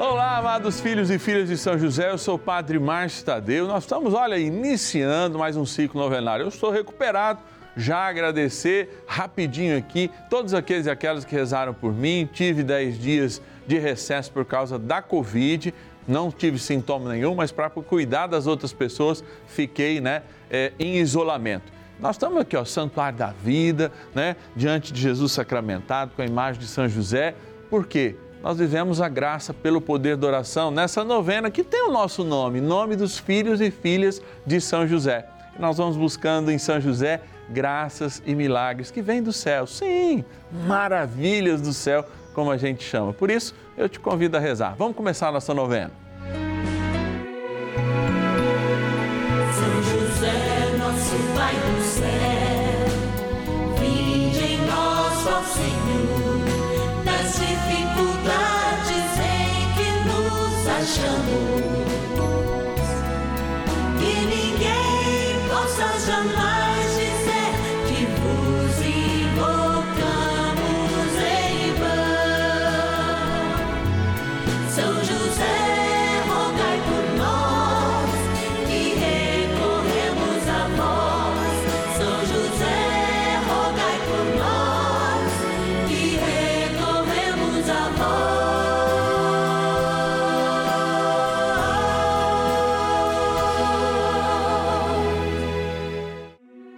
Olá, amados filhos e filhas de São José, eu sou o Padre Márcio Tadeu. Nós estamos, olha, iniciando mais um ciclo novenário. Eu estou recuperado, já agradecer rapidinho aqui todos aqueles e aquelas que rezaram por mim. Tive 10 dias de recesso por causa da Covid, não tive sintoma nenhum, mas para cuidar das outras pessoas, fiquei né, é, em isolamento. Nós estamos aqui, ó, Santuário da Vida, né, diante de Jesus sacramentado, com a imagem de São José. Por quê? Nós vivemos a graça pelo poder da oração nessa novena que tem o nosso nome, nome dos filhos e filhas de São José. Nós vamos buscando em São José graças e milagres que vêm do céu. Sim, maravilhas do céu, como a gente chama. Por isso, eu te convido a rezar. Vamos começar a nossa novena. São José, nosso Pai do céu,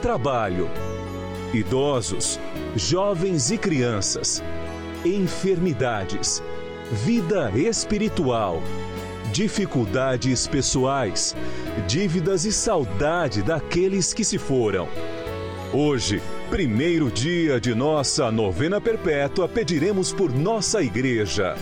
trabalho, idosos, jovens e crianças, enfermidades, vida espiritual, dificuldades pessoais, dívidas e saudade daqueles que se foram. Hoje, primeiro dia de nossa novena perpétua, pediremos por nossa igreja.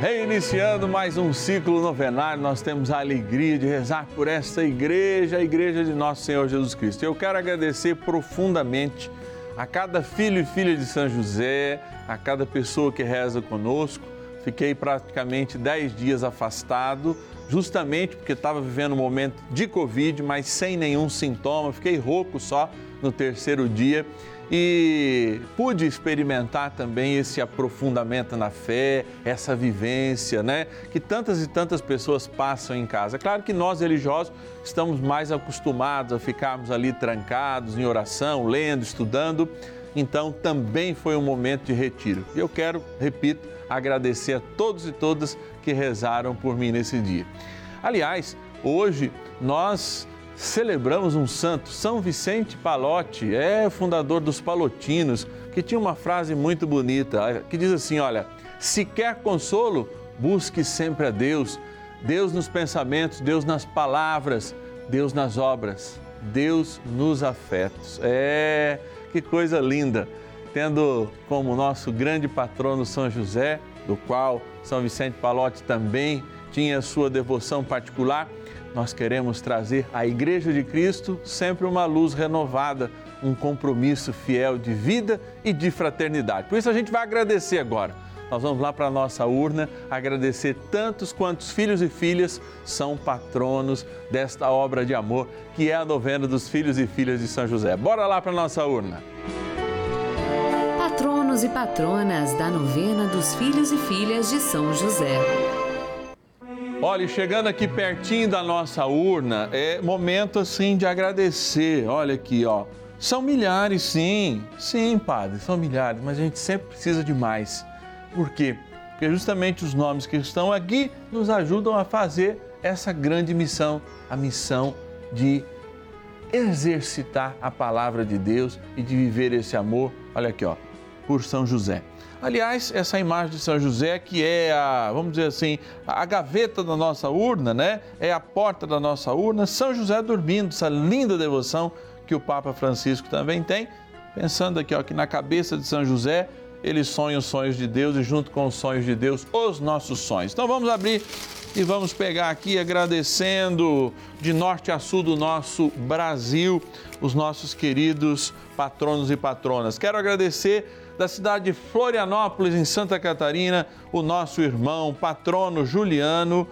Reiniciando mais um ciclo novenário, nós temos a alegria de rezar por esta igreja, a igreja de nosso Senhor Jesus Cristo. Eu quero agradecer profundamente a cada filho e filha de São José, a cada pessoa que reza conosco. Fiquei praticamente 10 dias afastado, justamente porque estava vivendo um momento de Covid, mas sem nenhum sintoma. Fiquei rouco só no terceiro dia e pude experimentar também esse aprofundamento na fé, essa vivência, né? Que tantas e tantas pessoas passam em casa. Claro que nós religiosos estamos mais acostumados a ficarmos ali trancados em oração, lendo, estudando. Então também foi um momento de retiro. E eu quero, repito, agradecer a todos e todas que rezaram por mim nesse dia. Aliás, hoje nós celebramos um santo, São Vicente Palotti, é fundador dos Palotinos, que tinha uma frase muito bonita, que diz assim, olha, se quer consolo, busque sempre a Deus, Deus nos pensamentos, Deus nas palavras, Deus nas obras, Deus nos afetos. É, que coisa linda, tendo como nosso grande patrono São José, do qual São Vicente Palotti também tinha sua devoção particular, nós queremos trazer à Igreja de Cristo sempre uma luz renovada, um compromisso fiel de vida e de fraternidade. Por isso a gente vai agradecer agora. Nós vamos lá para a nossa urna agradecer tantos quantos filhos e filhas são patronos desta obra de amor que é a novena dos filhos e filhas de São José. Bora lá para a nossa urna. Patronos e patronas da novena dos filhos e filhas de São José. Olha, chegando aqui pertinho da nossa urna, é momento assim de agradecer. Olha aqui, ó. São milhares, sim. Sim, padre, são milhares, mas a gente sempre precisa de mais. Por quê? Porque justamente os nomes que estão aqui nos ajudam a fazer essa grande missão, a missão de exercitar a palavra de Deus e de viver esse amor. Olha aqui, ó, por São José. Aliás, essa imagem de São José, que é a, vamos dizer assim, a gaveta da nossa urna, né? É a porta da nossa urna, São José dormindo, essa linda devoção que o Papa Francisco também tem. Pensando aqui, ó, que na cabeça de São José ele sonha os sonhos de Deus e, junto com os sonhos de Deus, os nossos sonhos. Então vamos abrir e vamos pegar aqui agradecendo de norte a sul do nosso Brasil, os nossos queridos patronos e patronas. Quero agradecer da cidade de Florianópolis, em Santa Catarina, o nosso irmão patrono Juliano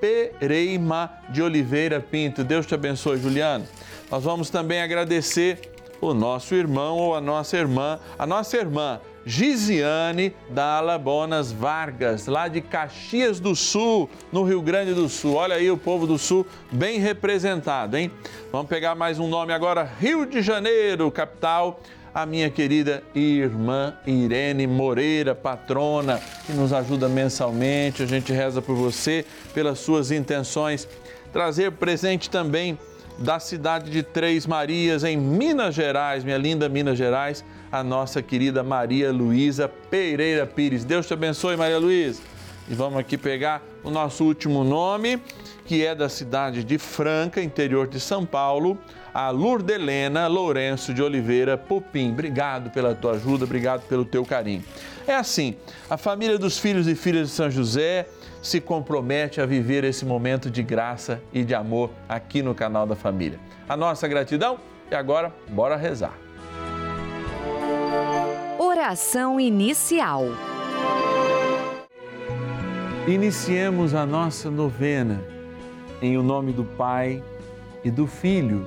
Pereima de Oliveira Pinto. Deus te abençoe, Juliano. Nós vamos também agradecer o nosso irmão ou a nossa irmã, a nossa irmã Gisiane Dalla Bonas Vargas, lá de Caxias do Sul, no Rio Grande do Sul. Olha aí o povo do Sul bem representado, hein? Vamos pegar mais um nome agora, Rio de Janeiro, capital a minha querida irmã Irene Moreira, patrona, que nos ajuda mensalmente. A gente reza por você, pelas suas intenções. Trazer presente também da cidade de Três Marias, em Minas Gerais, minha linda Minas Gerais, a nossa querida Maria Luísa Pereira Pires. Deus te abençoe, Maria Luísa. E vamos aqui pegar o nosso último nome, que é da cidade de Franca, interior de São Paulo a Lourdelena Lourenço de Oliveira Pupim. Obrigado pela tua ajuda, obrigado pelo teu carinho. É assim, a família dos filhos e filhas de São José se compromete a viver esse momento de graça e de amor aqui no canal da família. A nossa gratidão e agora, bora rezar. Oração inicial. Iniciemos a nossa novena em o nome do Pai e do Filho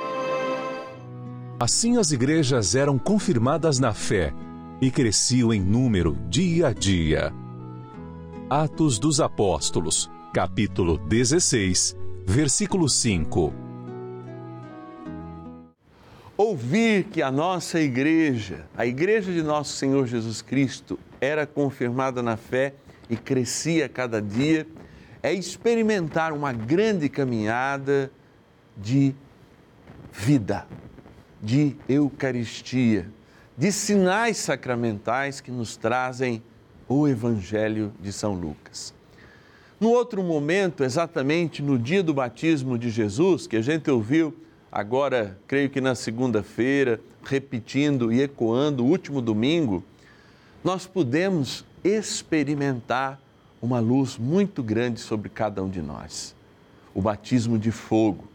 Assim as igrejas eram confirmadas na fé e cresciam em número dia a dia. Atos dos Apóstolos, capítulo 16, versículo 5. Ouvir que a nossa igreja, a igreja de nosso Senhor Jesus Cristo, era confirmada na fé e crescia cada dia, é experimentar uma grande caminhada de vida de Eucaristia, de sinais sacramentais que nos trazem o Evangelho de São Lucas. No outro momento, exatamente no dia do batismo de Jesus, que a gente ouviu agora, creio que na segunda-feira, repetindo e ecoando o último domingo, nós pudemos experimentar uma luz muito grande sobre cada um de nós. O batismo de fogo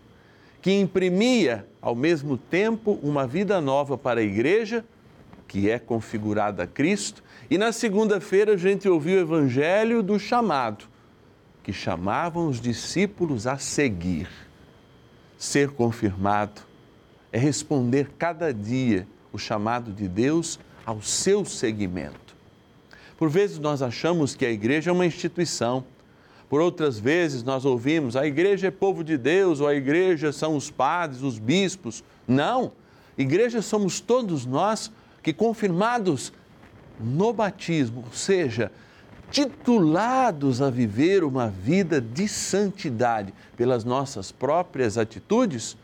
que imprimia ao mesmo tempo uma vida nova para a igreja, que é configurada a Cristo, e na segunda-feira a gente ouviu o evangelho do chamado, que chamavam os discípulos a seguir. Ser confirmado é responder cada dia o chamado de Deus ao seu seguimento. Por vezes nós achamos que a igreja é uma instituição. Por outras vezes nós ouvimos a igreja é povo de Deus ou a igreja são os padres, os bispos. Não! Igreja somos todos nós que confirmados no batismo, ou seja, titulados a viver uma vida de santidade pelas nossas próprias atitudes,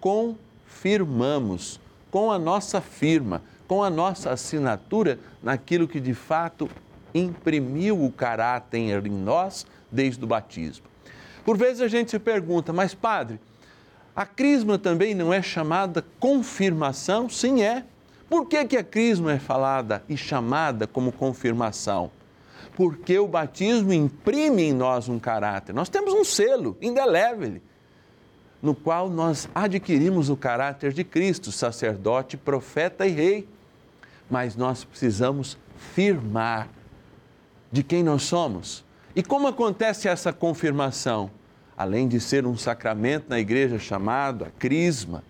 confirmamos com a nossa firma, com a nossa assinatura naquilo que de fato imprimiu o caráter em nós desde o batismo. Por vezes a gente se pergunta, mas padre, a crisma também não é chamada confirmação? Sim, é. Por que, que a crisma é falada e chamada como confirmação? Porque o batismo imprime em nós um caráter. Nós temos um selo indelével, no qual nós adquirimos o caráter de Cristo, sacerdote, profeta e rei. Mas nós precisamos firmar de quem nós somos. E como acontece essa confirmação? Além de ser um sacramento na igreja chamado a crisma,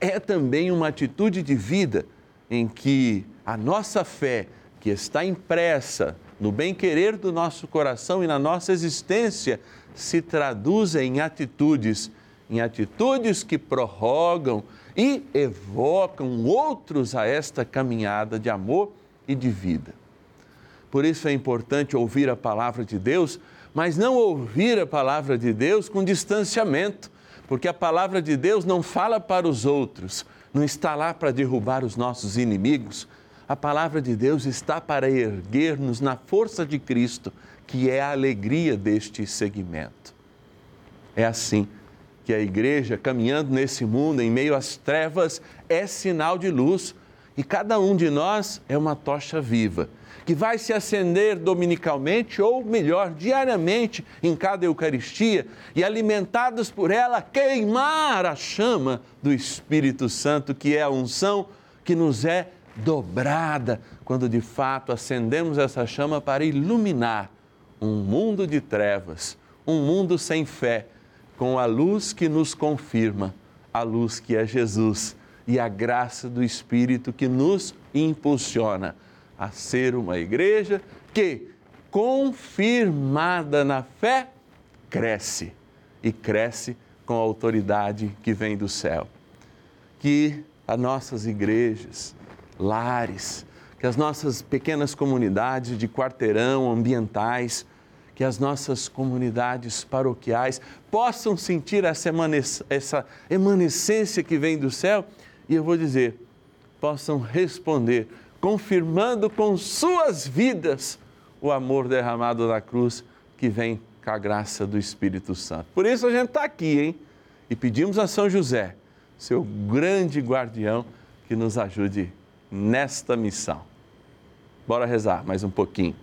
é também uma atitude de vida em que a nossa fé, que está impressa no bem-querer do nosso coração e na nossa existência, se traduz em atitudes, em atitudes que prorrogam e evocam outros a esta caminhada de amor e de vida. Por isso é importante ouvir a palavra de Deus, mas não ouvir a palavra de Deus com distanciamento, porque a palavra de Deus não fala para os outros, não está lá para derrubar os nossos inimigos. A palavra de Deus está para erguer-nos na força de Cristo, que é a alegria deste segmento. É assim que a igreja, caminhando nesse mundo em meio às trevas, é sinal de luz e cada um de nós é uma tocha viva que vai se acender dominicalmente, ou melhor, diariamente em cada Eucaristia, e alimentados por ela, queimar a chama do Espírito Santo, que é a unção que nos é dobrada quando de fato acendemos essa chama para iluminar um mundo de trevas, um mundo sem fé, com a luz que nos confirma, a luz que é Jesus e a graça do Espírito que nos impulsiona a ser uma igreja que, confirmada na fé, cresce e cresce com a autoridade que vem do céu. Que as nossas igrejas, lares, que as nossas pequenas comunidades de quarteirão, ambientais, que as nossas comunidades paroquiais possam sentir essa, essa emanescência que vem do céu e eu vou dizer, possam responder confirmando com suas vidas o amor derramado na cruz que vem com a graça do Espírito Santo. Por isso a gente está aqui, hein? E pedimos a São José, seu grande guardião, que nos ajude nesta missão. Bora rezar mais um pouquinho.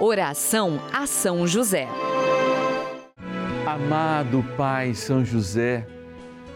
Oração a São José. Amado Pai São José,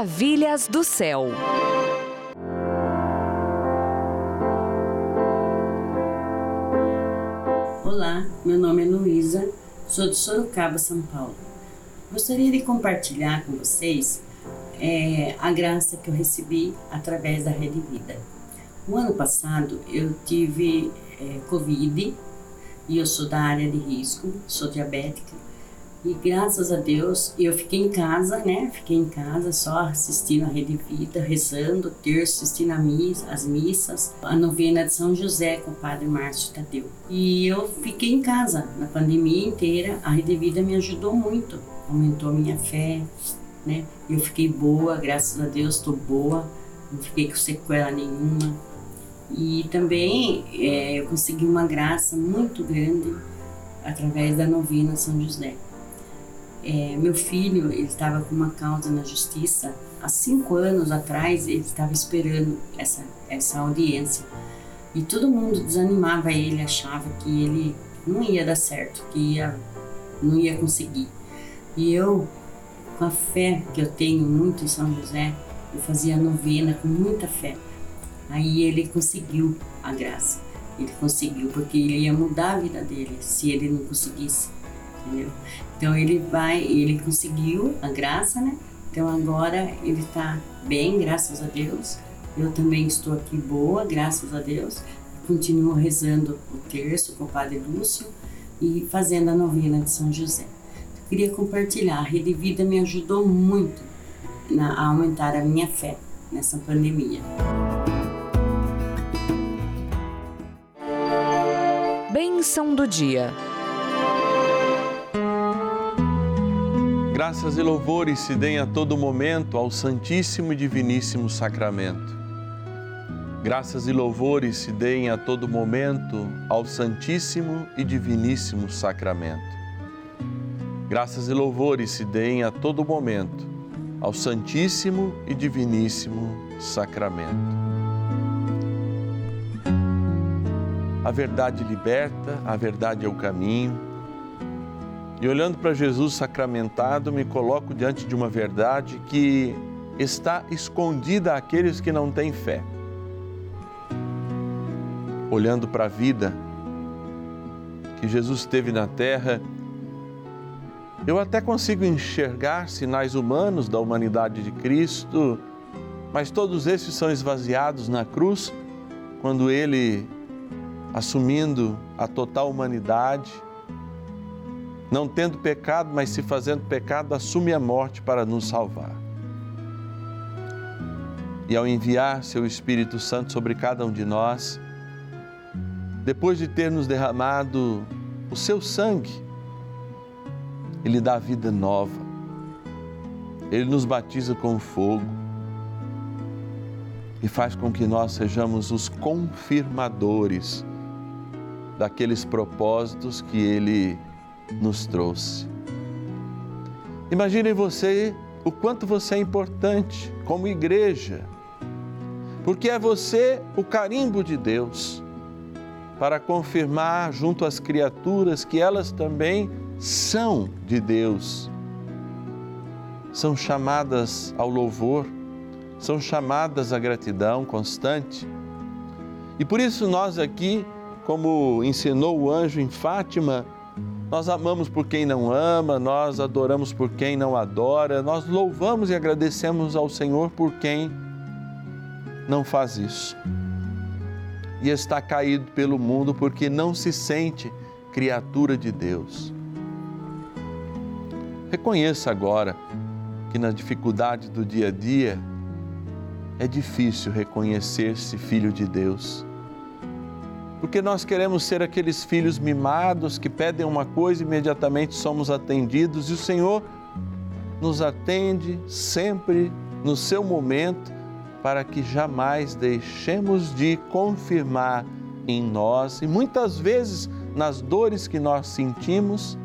Maravilhas do céu. Olá, meu nome é Luísa, sou de Sorocaba, São Paulo. Gostaria de compartilhar com vocês é, a graça que eu recebi através da Rede Vida. O ano passado eu tive é, Covid e eu sou da área de risco, sou diabética e graças a Deus eu fiquei em casa, né? Fiquei em casa só assistindo a Rede Vida, rezando, terço, assistindo a missa, as missas, a novena de São José com o Padre Márcio Tadeu. E eu fiquei em casa na pandemia inteira. A Rede Vida me ajudou muito, aumentou minha fé, né? Eu fiquei boa, graças a Deus estou boa, não fiquei com sequela nenhuma. E também é, eu consegui uma graça muito grande através da novena São José. É, meu filho, ele estava com uma causa na justiça. Há cinco anos atrás, ele estava esperando essa, essa audiência. E todo mundo desanimava ele, achava que ele não ia dar certo, que ia, não ia conseguir. E eu, com a fé que eu tenho muito em São José, eu fazia novena com muita fé. Aí ele conseguiu a graça. Ele conseguiu, porque ele ia mudar a vida dele se ele não conseguisse entendeu? Então ele vai, ele conseguiu a graça, né? Então agora ele está bem, graças a Deus. Eu também estou aqui boa, graças a Deus. Continuo rezando o terço com o Padre Lúcio e fazendo a novena de São José. Eu queria compartilhar, a Rede Vida me ajudou muito na, a aumentar a minha fé nessa pandemia. Bênção do dia. Graças e louvores se deem a todo momento ao Santíssimo e Diviníssimo Sacramento. Graças e louvores se deem a todo momento ao Santíssimo e Diviníssimo Sacramento. Graças e louvores se deem a todo momento ao Santíssimo e Diviníssimo Sacramento. A verdade liberta, a verdade é o caminho e olhando para Jesus sacramentado, me coloco diante de uma verdade que está escondida àqueles que não têm fé. Olhando para a vida que Jesus teve na terra, eu até consigo enxergar sinais humanos da humanidade de Cristo, mas todos esses são esvaziados na cruz quando ele, assumindo a total humanidade, não tendo pecado, mas se fazendo pecado, assume a morte para nos salvar. E ao enviar seu Espírito Santo sobre cada um de nós, depois de ter nos derramado o seu sangue, ele dá vida nova. Ele nos batiza com fogo e faz com que nós sejamos os confirmadores daqueles propósitos que ele nos trouxe. Imagine você o quanto você é importante como igreja, porque é você o carimbo de Deus para confirmar junto às criaturas que elas também são de Deus. São chamadas ao louvor, são chamadas à gratidão constante. E por isso nós aqui, como ensinou o anjo em Fátima, nós amamos por quem não ama, nós adoramos por quem não adora, nós louvamos e agradecemos ao Senhor por quem não faz isso. E está caído pelo mundo porque não se sente criatura de Deus. Reconheça agora que na dificuldade do dia a dia, é difícil reconhecer-se filho de Deus. Porque nós queremos ser aqueles filhos mimados que pedem uma coisa e imediatamente somos atendidos, e o Senhor nos atende sempre no seu momento, para que jamais deixemos de confirmar em nós e muitas vezes nas dores que nós sentimos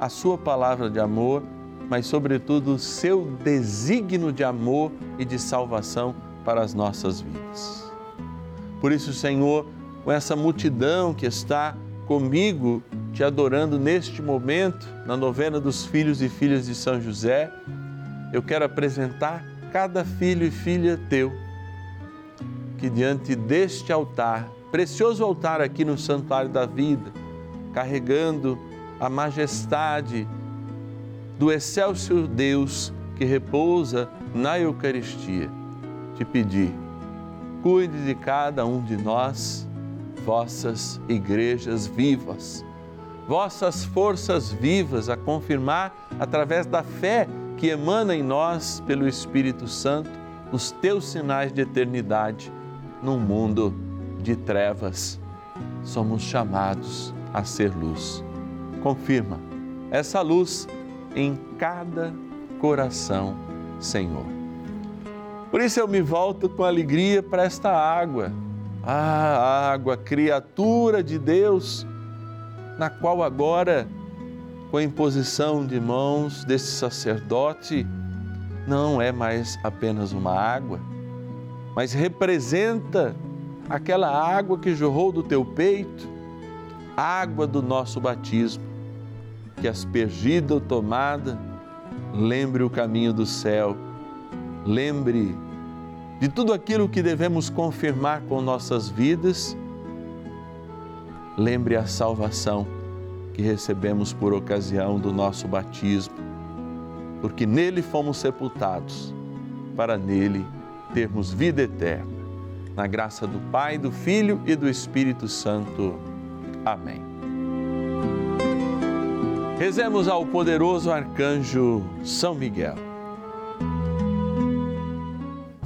a Sua palavra de amor, mas, sobretudo, o seu desígnio de amor e de salvação para as nossas vidas. Por isso, Senhor, com essa multidão que está comigo, te adorando neste momento, na novena dos filhos e filhas de São José, eu quero apresentar cada filho e filha teu, que diante deste altar, precioso altar aqui no Santuário da Vida, carregando a majestade do excelso Deus que repousa na Eucaristia, te pedir, cuide de cada um de nós, vossas igrejas vivas, vossas forças vivas a confirmar através da fé que emana em nós pelo Espírito Santo os teus sinais de eternidade num mundo de trevas. Somos chamados a ser luz. Confirma essa luz em cada coração, Senhor. Por isso eu me volto com alegria para esta água, a água, criatura de Deus, na qual agora, com a imposição de mãos desse sacerdote, não é mais apenas uma água, mas representa aquela água que jorrou do teu peito, água do nosso batismo que aspergida ou tomada, lembre o caminho do céu, lembre de tudo aquilo que devemos confirmar com nossas vidas, lembre a salvação que recebemos por ocasião do nosso batismo, porque nele fomos sepultados, para nele termos vida eterna. Na graça do Pai, do Filho e do Espírito Santo. Amém. Rezemos ao poderoso arcanjo São Miguel.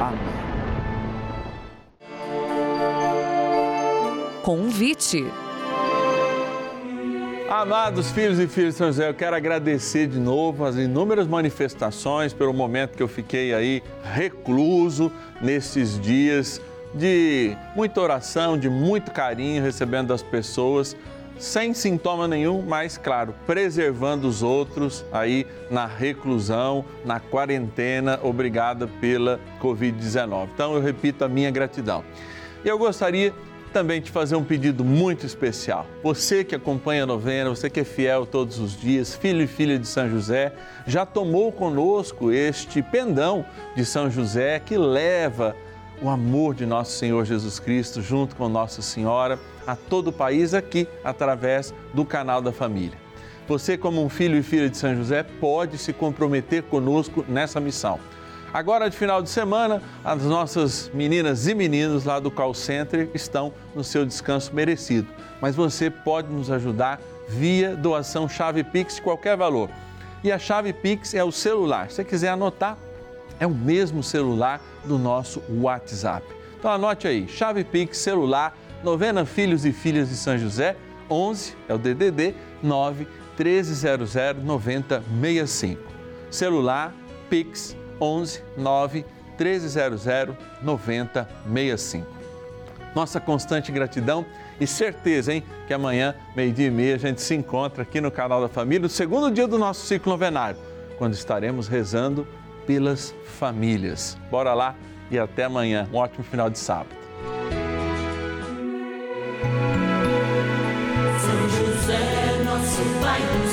Amém. Convite. Amados filhos e filhas de São José, eu quero agradecer de novo as inúmeras manifestações pelo momento que eu fiquei aí recluso nesses dias de muita oração, de muito carinho recebendo das pessoas, sem sintoma nenhum, mas claro, preservando os outros aí na reclusão, na quarentena, obrigada pela Covid-19. Então eu repito a minha gratidão. E eu gostaria também de fazer um pedido muito especial. Você que acompanha a novena, você que é fiel todos os dias, filho e filha de São José, já tomou conosco este pendão de São José que leva o amor de nosso Senhor Jesus Cristo, junto com Nossa Senhora, a todo o país aqui, através do canal da família. Você, como um filho e filha de São José, pode se comprometer conosco nessa missão. Agora, de final de semana, as nossas meninas e meninos lá do Call Center estão no seu descanso merecido. Mas você pode nos ajudar via doação chave Pix de qualquer valor. E a chave Pix é o celular. Se você quiser anotar, é o mesmo celular do nosso WhatsApp. Então anote aí, chave Pix celular, novena Filhos e Filhas de São José, 11 é o DDD 9 1300 9065. Celular Pix 11 9 1300 9065. Nossa constante gratidão e certeza, hein, que amanhã, meio-dia e meia, a gente se encontra aqui no canal da Família, no segundo dia do nosso ciclo novenário, quando estaremos rezando pelas famílias. Bora lá e até amanhã. Um ótimo final de sábado. Nosso